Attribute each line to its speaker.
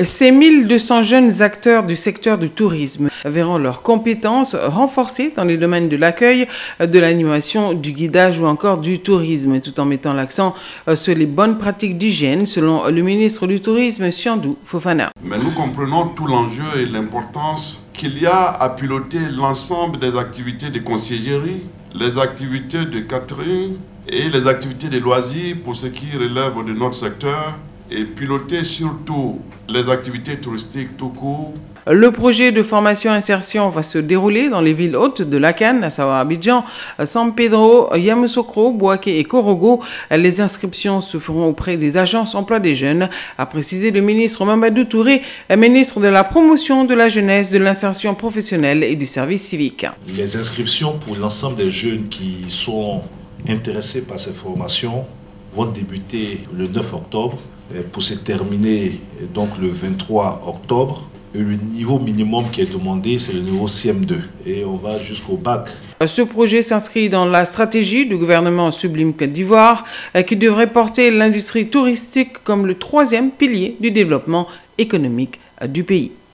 Speaker 1: Ces 1200 jeunes acteurs du secteur du tourisme verront leurs compétences renforcées dans les domaines de l'accueil, de l'animation, du guidage ou encore du tourisme, tout en mettant l'accent sur les bonnes pratiques d'hygiène, selon le ministre du Tourisme, Siandou Fofana.
Speaker 2: Mais nous comprenons tout l'enjeu et l'importance qu'il y a à piloter l'ensemble des activités de conciergerie, les activités de catering et les activités de loisirs pour ce qui relève de notre secteur et piloter surtout les activités touristiques tout court.
Speaker 1: Le projet de formation-insertion va se dérouler dans les villes hautes de Lacan, à savoir Abidjan, San Pedro, Yamoussoukro, Boaké et Korogo. Les inscriptions se feront auprès des agences emploi des jeunes, a précisé le ministre Mamadou Touré, ministre de la promotion de la jeunesse, de l'insertion professionnelle et du service civique.
Speaker 3: Les inscriptions pour l'ensemble des jeunes qui sont intéressés par ces formations vont débuter le 9 octobre pour se terminer donc le 23 octobre. Et le niveau minimum qui est demandé, c'est le niveau CM2. Et on va jusqu'au bac.
Speaker 1: Ce projet s'inscrit dans la stratégie du gouvernement Sublime Côte d'Ivoire qui devrait porter l'industrie touristique comme le troisième pilier du développement économique du pays.